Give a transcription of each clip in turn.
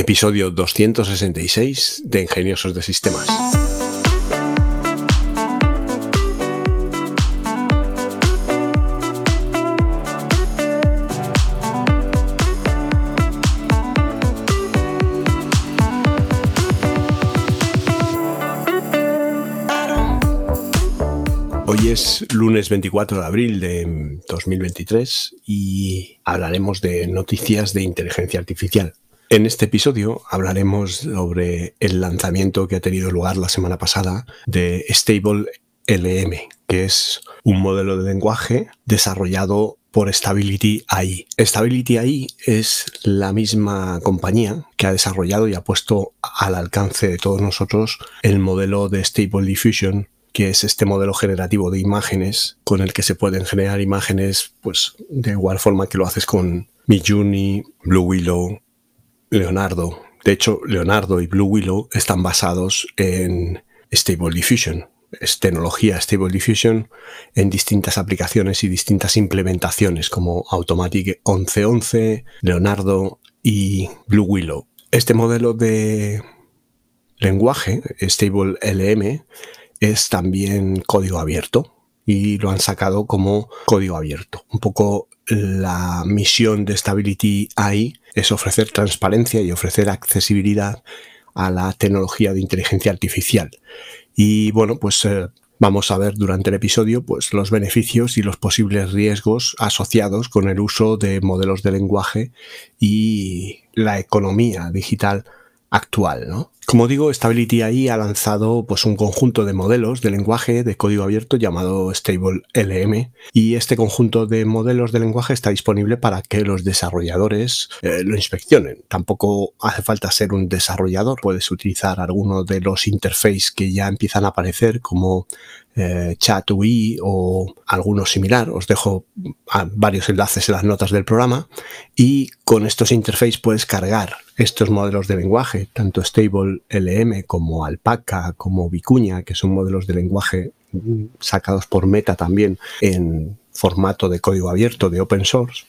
episodio 266 de Ingeniosos de Sistemas. Hoy es lunes 24 de abril de 2023 y hablaremos de noticias de inteligencia artificial. En este episodio hablaremos sobre el lanzamiento que ha tenido lugar la semana pasada de Stable LM, que es un modelo de lenguaje desarrollado por Stability AI. Stability AI es la misma compañía que ha desarrollado y ha puesto al alcance de todos nosotros el modelo de Stable Diffusion que es este modelo generativo de imágenes con el que se pueden generar imágenes pues de igual forma que lo haces con Midjourney, Blue Willow, Leonardo. De hecho, Leonardo y Blue Willow están basados en Stable Diffusion. Es tecnología Stable Diffusion en distintas aplicaciones y distintas implementaciones como Automatic 1111, Leonardo y Blue Willow. Este modelo de lenguaje, Stable LM, es también código abierto y lo han sacado como código abierto. Un poco la misión de Stability AI es ofrecer transparencia y ofrecer accesibilidad a la tecnología de inteligencia artificial. Y bueno, pues eh, vamos a ver durante el episodio pues, los beneficios y los posibles riesgos asociados con el uso de modelos de lenguaje y la economía digital actual, ¿no? Como digo, Stability AI ha lanzado pues, un conjunto de modelos de lenguaje de código abierto llamado Stable LM y este conjunto de modelos de lenguaje está disponible para que los desarrolladores eh, lo inspeccionen. Tampoco hace falta ser un desarrollador, puedes utilizar alguno de los interfaces que ya empiezan a aparecer como eh, ChatUI o alguno similar. Os dejo varios enlaces en las notas del programa y con estos interfaces puedes cargar estos modelos de lenguaje, tanto Stable LM como Alpaca, como Vicuña, que son modelos de lenguaje sacados por Meta también en formato de código abierto de open source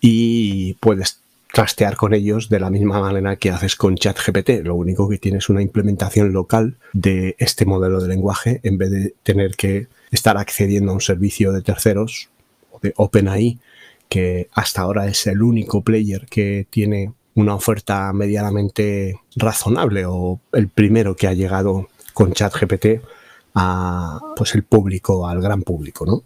y puedes trastear con ellos de la misma manera que haces con ChatGPT. Lo único que tienes una implementación local de este modelo de lenguaje en vez de tener que estar accediendo a un servicio de terceros o de OpenAI, que hasta ahora es el único player que tiene una oferta medianamente razonable o el primero que ha llegado con ChatGPT a pues el público, al gran público, ¿no?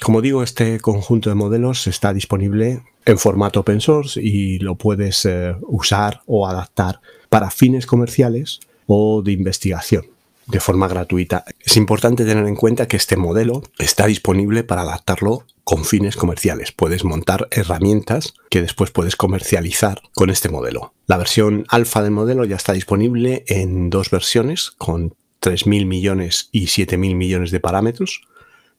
Como digo, este conjunto de modelos está disponible en formato open source y lo puedes eh, usar o adaptar para fines comerciales o de investigación de forma gratuita. Es importante tener en cuenta que este modelo está disponible para adaptarlo con fines comerciales. Puedes montar herramientas que después puedes comercializar con este modelo. La versión alfa del modelo ya está disponible en dos versiones con 3.000 millones y 7.000 millones de parámetros.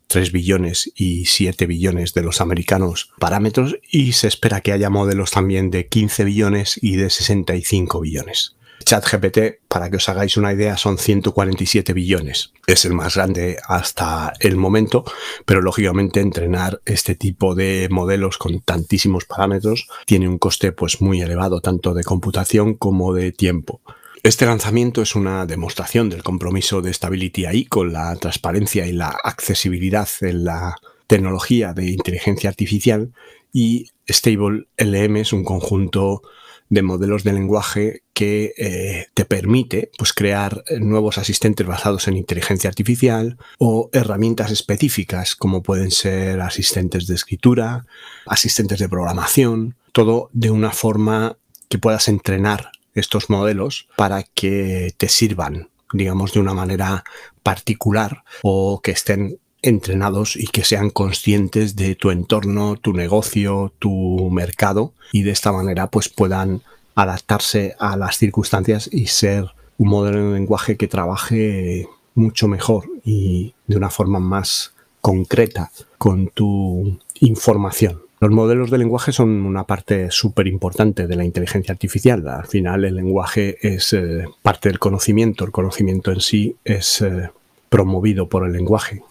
3 billones y 7 billones de los americanos parámetros y se espera que haya modelos también de 15 billones y de 65 billones. ChatGPT, para que os hagáis una idea, son 147 billones. Es el más grande hasta el momento, pero lógicamente entrenar este tipo de modelos con tantísimos parámetros tiene un coste pues muy elevado, tanto de computación como de tiempo. Este lanzamiento es una demostración del compromiso de Stability AI con la transparencia y la accesibilidad en la tecnología de inteligencia artificial y Stable LM es un conjunto de modelos de lenguaje que eh, te permite pues, crear nuevos asistentes basados en inteligencia artificial o herramientas específicas como pueden ser asistentes de escritura, asistentes de programación, todo de una forma que puedas entrenar estos modelos para que te sirvan, digamos, de una manera particular o que estén entrenados y que sean conscientes de tu entorno, tu negocio, tu mercado y de esta manera pues puedan adaptarse a las circunstancias y ser un modelo de lenguaje que trabaje mucho mejor y de una forma más concreta con tu información. Los modelos de lenguaje son una parte súper importante de la inteligencia artificial. Al final el lenguaje es eh, parte del conocimiento, el conocimiento en sí es eh, promovido por el lenguaje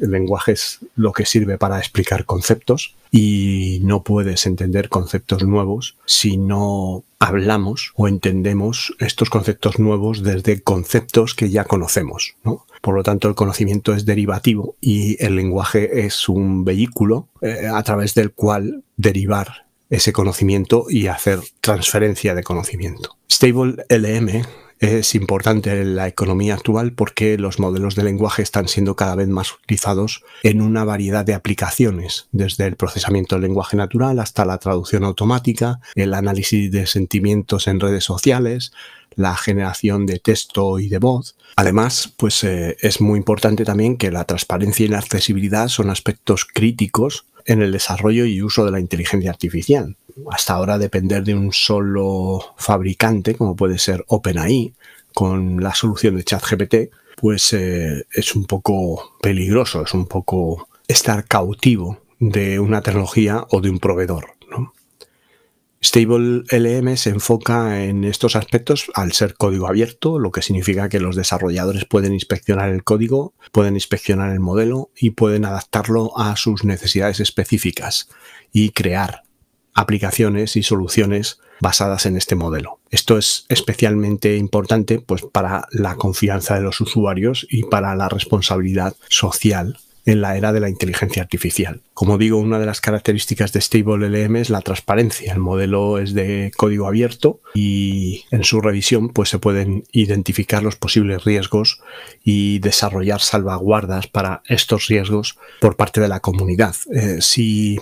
el lenguaje es lo que sirve para explicar conceptos y no puedes entender conceptos nuevos si no hablamos o entendemos estos conceptos nuevos desde conceptos que ya conocemos. Por lo tanto, el conocimiento es derivativo y el lenguaje es un vehículo eh, a través del cual derivar ese conocimiento y hacer transferencia de conocimiento. Stable LM es importante en la economía actual porque los modelos de lenguaje están siendo cada vez más utilizados en una variedad de aplicaciones, desde el procesamiento del lenguaje natural hasta la traducción automática, el análisis de sentimientos en redes sociales, la generación de texto y de voz. Además, pues eh, es muy importante también que la transparencia y la accesibilidad son aspectos críticos en el desarrollo y uso de la inteligencia artificial. Hasta ahora depender de un solo fabricante, como puede ser OpenAI, con la solución de ChatGPT, pues eh, es un poco peligroso, es un poco estar cautivo de una tecnología o de un proveedor. Stable LM se enfoca en estos aspectos al ser código abierto, lo que significa que los desarrolladores pueden inspeccionar el código, pueden inspeccionar el modelo y pueden adaptarlo a sus necesidades específicas y crear aplicaciones y soluciones basadas en este modelo. Esto es especialmente importante pues, para la confianza de los usuarios y para la responsabilidad social en la era de la inteligencia artificial. Como digo, una de las características de Stable LM es la transparencia. El modelo es de código abierto y en su revisión pues, se pueden identificar los posibles riesgos y desarrollar salvaguardas para estos riesgos por parte de la comunidad. Eh, si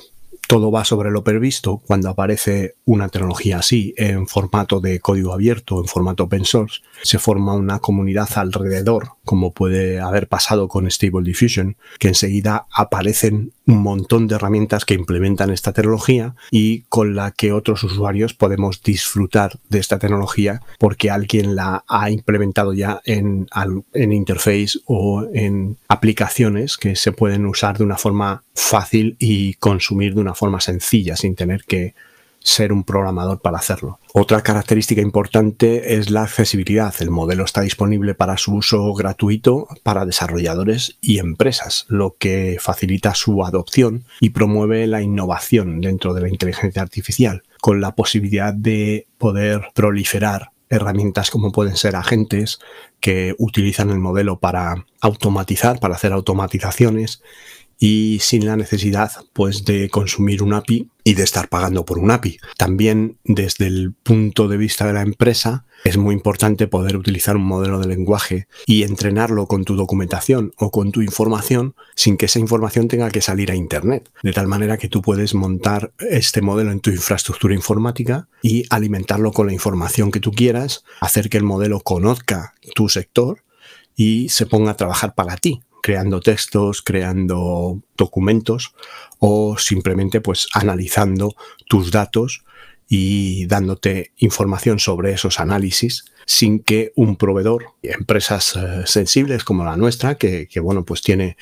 todo va sobre lo previsto cuando aparece una tecnología así en formato de código abierto, en formato open source, se forma una comunidad alrededor, como puede haber pasado con Stable Diffusion, que enseguida aparecen un montón de herramientas que implementan esta tecnología y con la que otros usuarios podemos disfrutar de esta tecnología porque alguien la ha implementado ya en, en interface o en aplicaciones que se pueden usar de una forma fácil y consumir de una forma sencilla sin tener que ser un programador para hacerlo. Otra característica importante es la accesibilidad. El modelo está disponible para su uso gratuito para desarrolladores y empresas, lo que facilita su adopción y promueve la innovación dentro de la inteligencia artificial, con la posibilidad de poder proliferar herramientas como pueden ser agentes que utilizan el modelo para automatizar, para hacer automatizaciones y sin la necesidad pues de consumir un API y de estar pagando por un API. También desde el punto de vista de la empresa es muy importante poder utilizar un modelo de lenguaje y entrenarlo con tu documentación o con tu información sin que esa información tenga que salir a internet, de tal manera que tú puedes montar este modelo en tu infraestructura informática y alimentarlo con la información que tú quieras, hacer que el modelo conozca tu sector y se ponga a trabajar para ti creando textos, creando documentos o simplemente pues analizando tus datos y dándote información sobre esos análisis sin que un proveedor, empresas eh, sensibles como la nuestra, que, bueno, pues tiene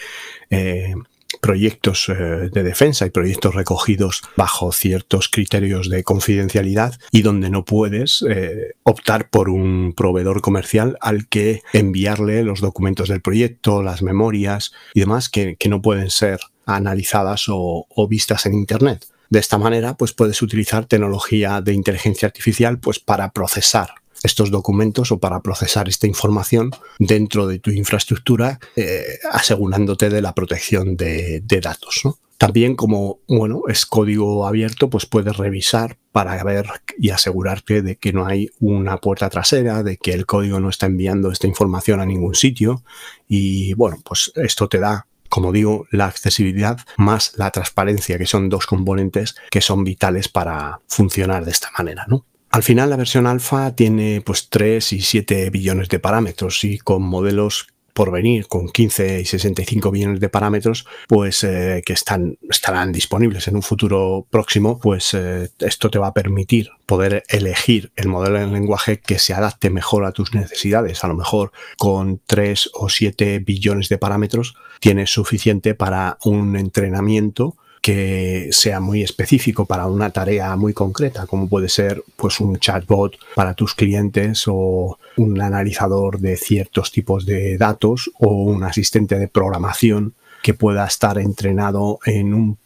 eh, proyectos eh, de defensa y proyectos recogidos bajo ciertos criterios de confidencialidad y donde no puedes eh, optar por un proveedor comercial al que enviarle los documentos del proyecto, las memorias y demás que, no pueden ser analizadas o, o vistas en Internet. De esta manera, pues puedes utilizar tecnología de inteligencia artificial pues para procesar estos documentos o para procesar esta información dentro de tu infraestructura, eh, asegurándote de la protección de, datos. También como bueno, es código abierto, pues puedes revisar para ver y asegurarte de que no hay una puerta trasera, de que el código no está enviando esta información a ningún sitio. Y bueno, pues esto te da como digo, la accesibilidad más la transparencia, que son dos componentes que son vitales para funcionar de esta manera, ¿no? Al final la versión alfa tiene pues 3 y 7 billones de parámetros y con modelos por venir con 15 y 65 billones de parámetros, pues eh, que están, estarán disponibles en un futuro próximo, pues eh, esto te va a permitir poder elegir el modelo de lenguaje que se adapte mejor a tus necesidades. A lo mejor con 3 o 7 billones de parámetros tienes suficiente para un entrenamiento que sea muy específico para una tarea muy concreta, como puede ser pues un chatbot para tus clientes o un analizador de ciertos tipos de datos o un asistente de programación que pueda estar entrenado en un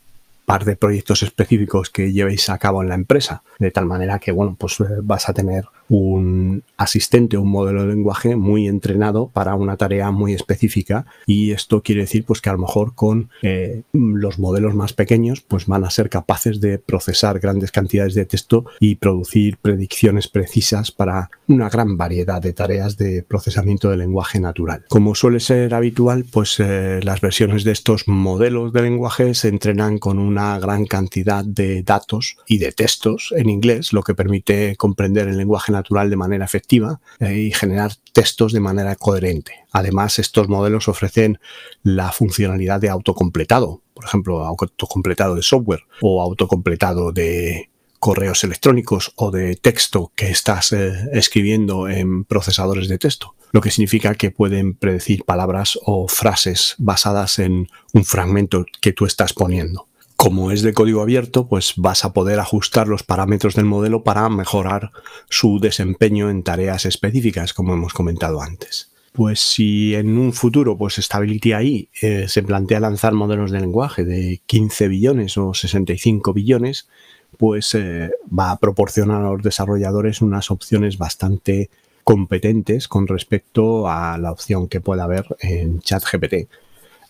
par de proyectos específicos que llevéis a cabo en la empresa, de tal manera que bueno, pues eh, vas a tener un asistente, un modelo de lenguaje muy entrenado para una tarea muy específica y esto quiere decir pues que a lo mejor con eh, los modelos más pequeños pues van a ser capaces de procesar grandes cantidades de texto y producir predicciones precisas para una gran variedad de tareas de procesamiento de lenguaje natural. Como suele ser habitual pues eh, las versiones de estos modelos de lenguaje se entrenan con una gran cantidad de datos y de textos en inglés lo que permite comprender el lenguaje natural de manera efectiva eh, y generar textos de manera coherente. Además, estos modelos ofrecen la funcionalidad de autocompletado, por ejemplo, autocompletado de software o autocompletado de correos electrónicos o de texto que estás eh, escribiendo en procesadores de texto, lo que significa que pueden predecir palabras o frases basadas en un fragmento que tú estás poniendo como es de código abierto, pues vas a poder ajustar los parámetros del modelo para mejorar su desempeño en tareas específicas, como hemos comentado antes. Pues si en un futuro, pues Stability AI eh, se plantea lanzar modelos de lenguaje de 15 billones o 65 billones, pues eh, va a proporcionar a los desarrolladores unas opciones bastante competentes con respecto a la opción que pueda haber en ChatGPT.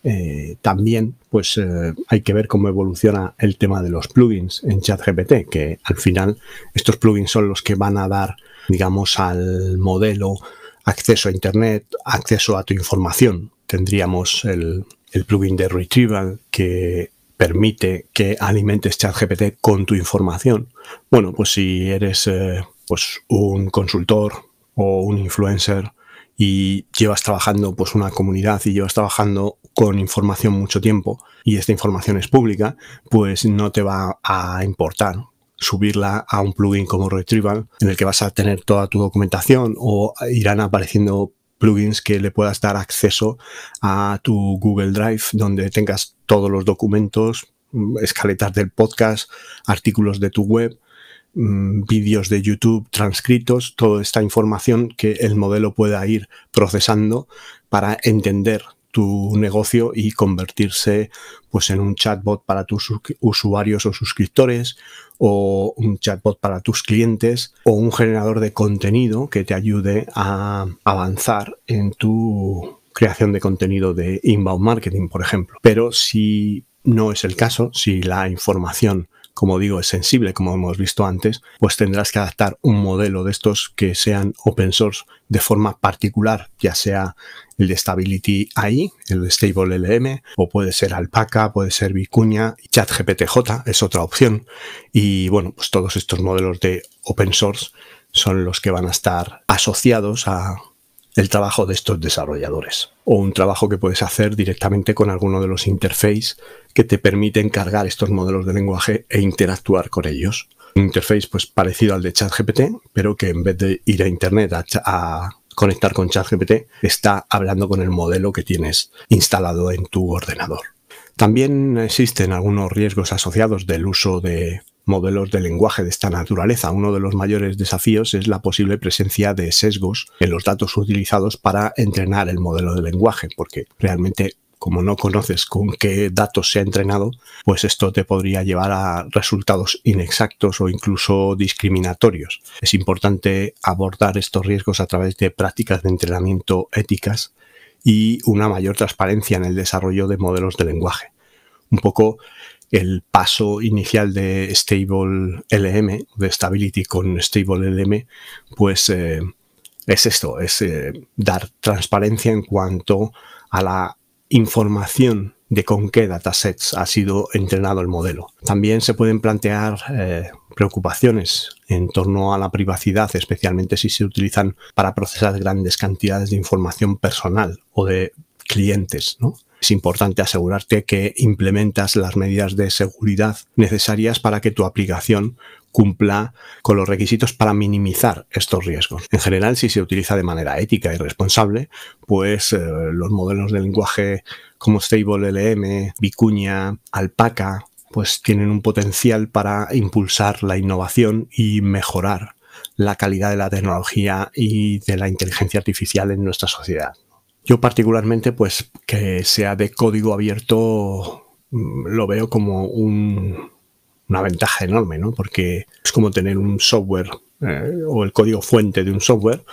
Eh, también pues eh, hay que ver cómo evoluciona el tema de los plugins en ChatGPT, que al final estos plugins son los que van a dar, digamos, al modelo acceso a Internet, acceso a tu información. Tendríamos el, plugin de Retrieval que permite que alimentes ChatGPT con tu información. Bueno, pues si eres eh, pues un consultor o un influencer y llevas trabajando pues una comunidad y llevas trabajando con información mucho tiempo y esta información es pública, pues no te va a importar subirla a un plugin como Retrieval en el que vas a tener toda tu documentación o irán apareciendo plugins que le puedas dar acceso a tu Google Drive donde tengas todos los documentos, escaletas del podcast, artículos de tu web, mm, vídeos de YouTube transcritos, toda esta información que el modelo pueda ir procesando para entender tu negocio y convertirse pues en un chatbot para tus usuarios o suscriptores o un chatbot para tus clientes o un generador de contenido que te ayude a avanzar en tu creación de contenido de inbound marketing, por ejemplo. Pero si no es el caso, si la información como digo, es sensible, como hemos visto antes, pues tendrás que adaptar un modelo de estos que sean open source de forma particular, ya sea el de Stability AI, el de Stable LM, o puede ser Alpaca, puede ser Vicuña, ChatGPTJ es otra opción. Y bueno, pues todos estos modelos de open source son los que van a estar asociados a el trabajo de estos desarrolladores o un trabajo que puedes hacer directamente con alguno de los interfaces que te permiten cargar estos modelos de lenguaje e interactuar con ellos. Un interface pues parecido al de ChatGPT, pero que en vez de ir a internet a, conectar con ChatGPT, está hablando con el modelo que tienes instalado en tu ordenador. También existen algunos riesgos asociados del uso de modelos de lenguaje de esta naturaleza. Uno de los mayores desafíos es la posible presencia de sesgos en los datos utilizados para entrenar el modelo de lenguaje, porque realmente como no conoces con qué datos se ha entrenado, pues esto te podría llevar a resultados inexactos o incluso discriminatorios. Es importante abordar estos riesgos a través de prácticas de entrenamiento éticas y una mayor transparencia en el desarrollo de modelos de lenguaje. Un poco el paso inicial de Stable LM, de Stability con Stable LM, pues eh, es esto, es eh, dar transparencia en cuanto a la información de con qué datasets ha sido entrenado el modelo. También se pueden plantear eh, preocupaciones en torno a la privacidad, especialmente si se utilizan para procesar grandes cantidades de información personal o de clientes, ¿no? Es importante asegurarte que implementas las medidas de seguridad necesarias para que tu aplicación cumpla con los requisitos para minimizar estos riesgos. En general, si se utiliza de manera ética y responsable, pues eh, los modelos de lenguaje como Stable LM, Vicuña, Alpaca, pues tienen un potencial para impulsar la innovación y mejorar la calidad de la tecnología y de la inteligencia artificial en nuestra sociedad. Yo particularmente, pues que sea de código abierto, mm, lo veo como una ventaja enorme, ¿no? Porque es como tener un software eh, o el código fuente de un software,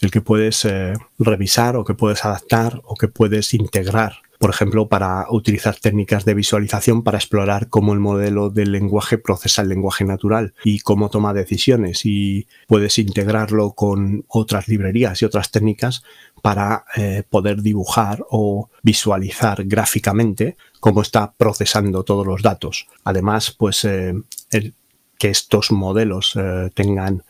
el que puedes eh, revisar o que puedes adaptar o que puedes integrar por ejemplo, para utilizar técnicas de visualización para explorar cómo el modelo del lenguaje procesa el lenguaje natural y cómo toma decisiones y puedes integrarlo con otras librerías y otras técnicas para eh, poder dibujar o visualizar gráficamente cómo está procesando todos los datos. Además, pues eh, que estos modelos eh, tengan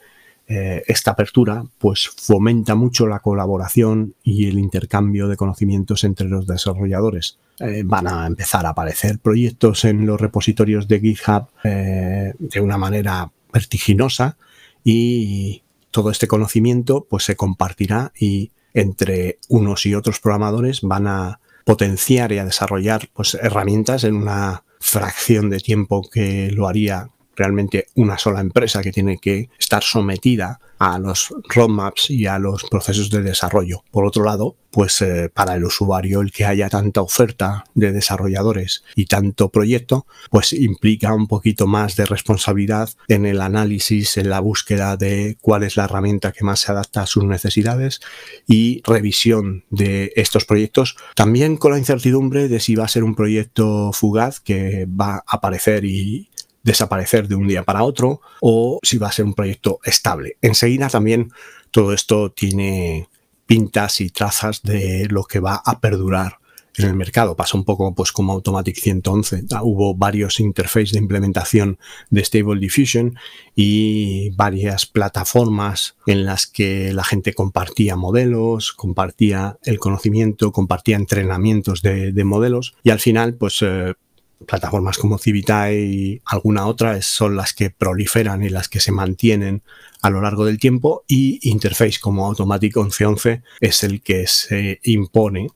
esta apertura pues fomenta mucho la colaboración y el intercambio de conocimientos entre los desarrolladores. Van a empezar a aparecer proyectos en los repositorios de GitHub de una manera vertiginosa y todo este conocimiento pues se compartirá y entre unos y otros programadores van a potenciar y a desarrollar pues herramientas en una fracción de tiempo que lo haría realmente una sola empresa que tiene que estar sometida a los roadmaps y a los procesos de desarrollo. Por otro lado, pues eh, para el usuario el que haya tanta oferta de desarrolladores y tanto proyecto, pues implica un poquito más de responsabilidad en el análisis, en la búsqueda de cuál es la herramienta que más se adapta a sus necesidades y revisión de estos proyectos, también con la incertidumbre de si va a ser un proyecto fugaz que va a aparecer y desaparecer de un día para otro o si va a ser un proyecto estable. Enseguida también todo esto tiene pintas y trazas de lo que va a perdurar en el mercado. Pasa un poco pues como Automatic 111. Ah, hubo varios interfaces de implementación de Stable Diffusion y varias plataformas en las que la gente compartía modelos, compartía el conocimiento, compartía entrenamientos de, modelos y al final pues eh, plataformas como Civita y alguna otra son las que proliferan y las que se mantienen a lo largo del tiempo y interface como Automatic 1111 es el que se impone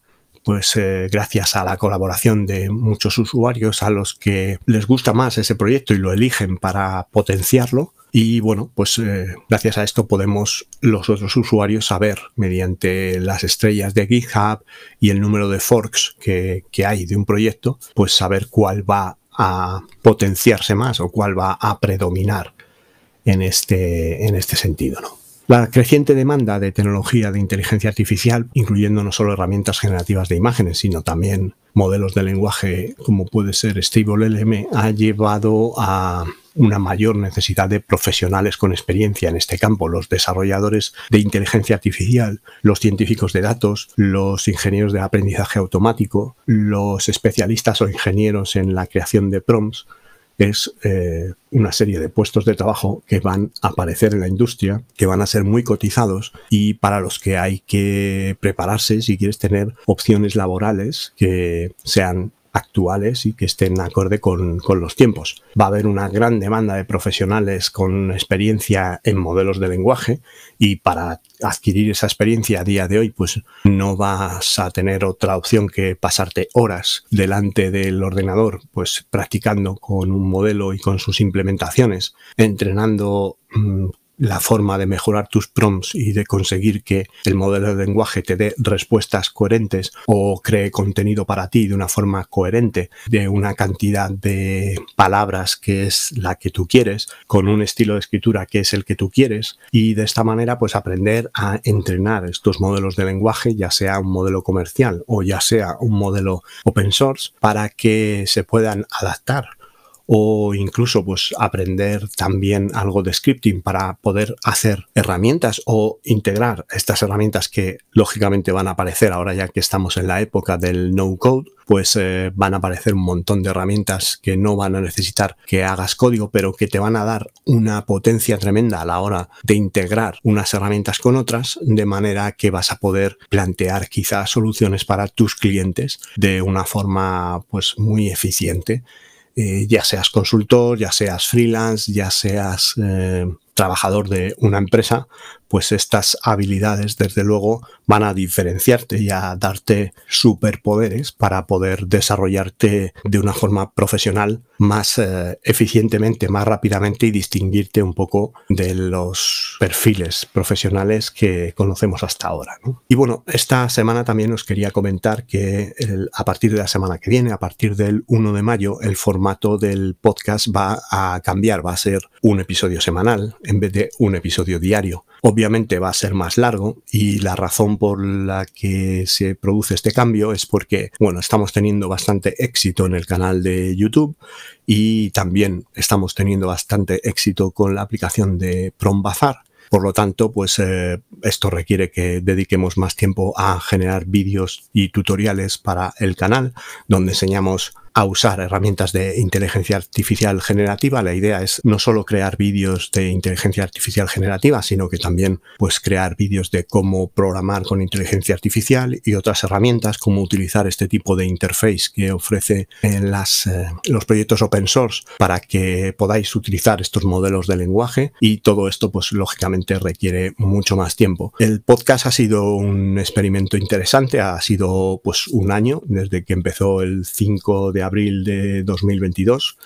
pues eh, gracias a la colaboración de muchos usuarios a los que les gusta más ese proyecto y lo eligen para potenciarlo, y bueno, pues eh, gracias a esto podemos los otros usuarios saber mediante las estrellas de GitHub y el número de forks que, hay de un proyecto, pues saber cuál va a potenciarse más o cuál va a predominar en este, en este sentido. ¿no? La creciente demanda de tecnología de inteligencia artificial, incluyendo no solo herramientas generativas de imágenes, sino también modelos de lenguaje como puede ser StableLM, ha llevado a una mayor necesidad de profesionales con experiencia en este campo, los desarrolladores de inteligencia artificial, los científicos de datos, los ingenieros de aprendizaje automático, los especialistas o ingenieros en la creación de prompts, es eh, una serie de puestos de trabajo que van a aparecer en la industria, que van a ser muy cotizados y para los que hay que prepararse si quieres tener opciones laborales que sean actuales y que estén acorde con, los tiempos. Va a haber una gran demanda de profesionales con experiencia en modelos de lenguaje y para adquirir esa experiencia a día de hoy pues no vas a tener otra opción que pasarte horas delante del ordenador pues practicando con un modelo y con sus implementaciones, entrenando mm, la forma de mejorar tus prompts y de conseguir que el modelo de lenguaje te dé respuestas coherentes o cree contenido para ti de una forma coherente, de una cantidad de palabras que es la que tú quieres, con un estilo de escritura que es el que tú quieres y de esta manera pues aprender a entrenar estos modelos de lenguaje, ya sea un modelo comercial o ya sea un modelo open source, para que se puedan adaptar o incluso pues aprender también algo de scripting para poder hacer herramientas o integrar estas herramientas que lógicamente van a aparecer ahora ya que estamos en la época del no code pues eh, van a aparecer un montón de herramientas que no van a necesitar que hagas código pero que te van a dar una potencia tremenda a la hora de integrar unas herramientas con otras de manera que vas a poder plantear quizás soluciones para tus clientes de una forma pues muy eficiente eh, ya seas consultor, ya seas freelance, ya seas eh, trabajador de una empresa, pues estas habilidades desde luego van a diferenciarte y a darte superpoderes para poder desarrollarte de una forma profesional más eh, eficientemente, más rápidamente y distinguirte un poco de los perfiles profesionales que conocemos hasta ahora. Y bueno, esta semana también os quería comentar que a partir de la semana que viene, a partir del 1 de mayo, el formato del podcast va a cambiar, va a ser un episodio semanal en vez de un episodio diario. Obviamente va a ser más largo y la razón por la que se produce este cambio es porque, bueno, estamos teniendo bastante éxito en el canal de YouTube y también estamos teniendo bastante éxito con la aplicación de Prombazar. Por lo tanto, pues eh, esto requiere que dediquemos más tiempo a generar vídeos y tutoriales para el canal, donde enseñamos a usar herramientas de inteligencia artificial generativa. La idea es no solo crear vídeos de inteligencia artificial generativa, sino que también pues crear vídeos de cómo programar con inteligencia artificial y otras herramientas, cómo utilizar este tipo de interface que ofrece en las, eh, los proyectos open source para que podáis utilizar estos modelos de lenguaje y todo esto pues lógicamente requiere mucho más tiempo. El podcast ha sido un experimento interesante, ha sido pues un año desde que empezó el 5 de abril de 2022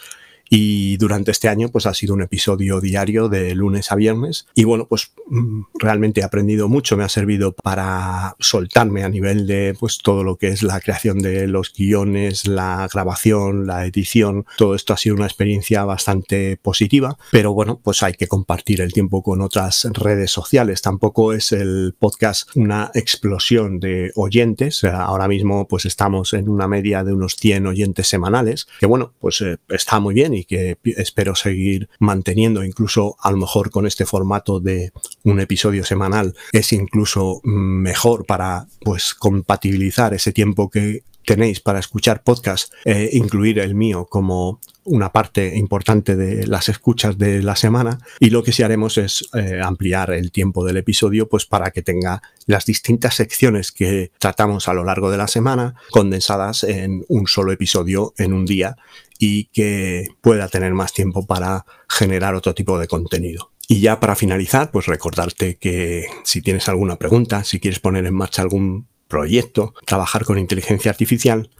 y durante este año, pues ha sido un episodio diario de lunes a viernes. Y bueno, pues mm, realmente he aprendido mucho, me ha servido para soltarme a nivel de pues todo lo que es la creación de los guiones, la grabación, la edición. Todo esto ha sido una experiencia bastante positiva. Pero bueno, pues hay que compartir el tiempo con otras redes sociales. Tampoco es el podcast una explosión de oyentes. Ahora mismo, pues estamos en una media de unos 100 oyentes semanales, que bueno, pues eh, está muy bien y que espero seguir manteniendo, incluso a lo mejor con este formato de un episodio semanal, es incluso mejor para pues compatibilizar ese tiempo que tenéis para escuchar podcast, e incluir el mío como una parte importante de las escuchas de la semana. Y lo que sí haremos es eh, ampliar el tiempo del episodio pues para que tenga las distintas secciones que tratamos a lo largo de la semana condensadas en un solo episodio en un día y que pueda tener más tiempo para generar otro tipo de contenido. Y ya para finalizar, pues recordarte que si tienes alguna pregunta, si quieres poner en marcha algún proyecto, trabajar con inteligencia artificial,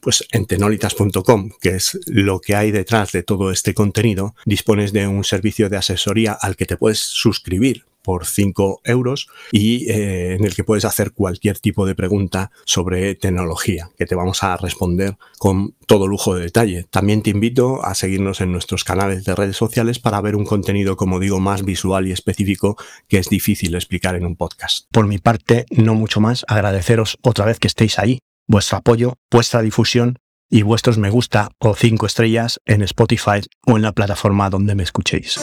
pues en tenolitas.com, que es lo que hay detrás de todo este contenido, dispones de un servicio de asesoría al que te puedes suscribir por 5 euros y eh, en el que puedes hacer cualquier tipo de pregunta sobre tecnología, que te vamos a responder con todo lujo de detalle. También te invito a seguirnos en nuestros canales de redes sociales para ver un contenido, como digo, más visual y específico que es difícil explicar en un podcast. Por mi parte, no mucho más, agradeceros otra vez que estéis ahí, vuestro apoyo, vuestra difusión y vuestros me gusta o cinco estrellas en Spotify o en la plataforma donde me escuchéis.